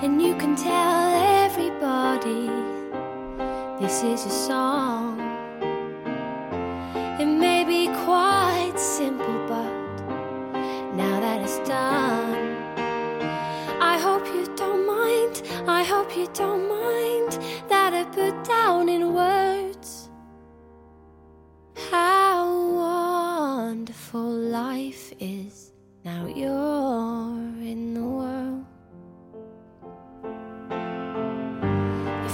And you can tell everybody this is a song. It may be quite simple, but now that it's done, I hope you don't mind. I hope you don't mind that I put down in words how wonderful life is. Now you're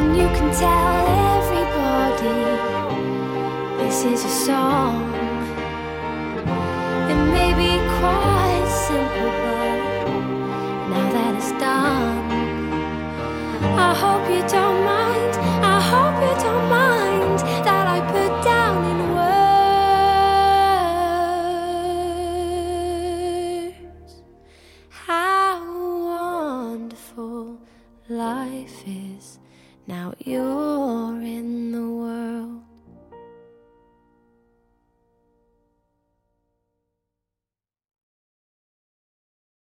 And you can tell everybody this is a song. It may be quite simple, but now that it's done, I hope you don't mind. I hope you don't mind that I put down in words how wonderful life is. Now you're in the world.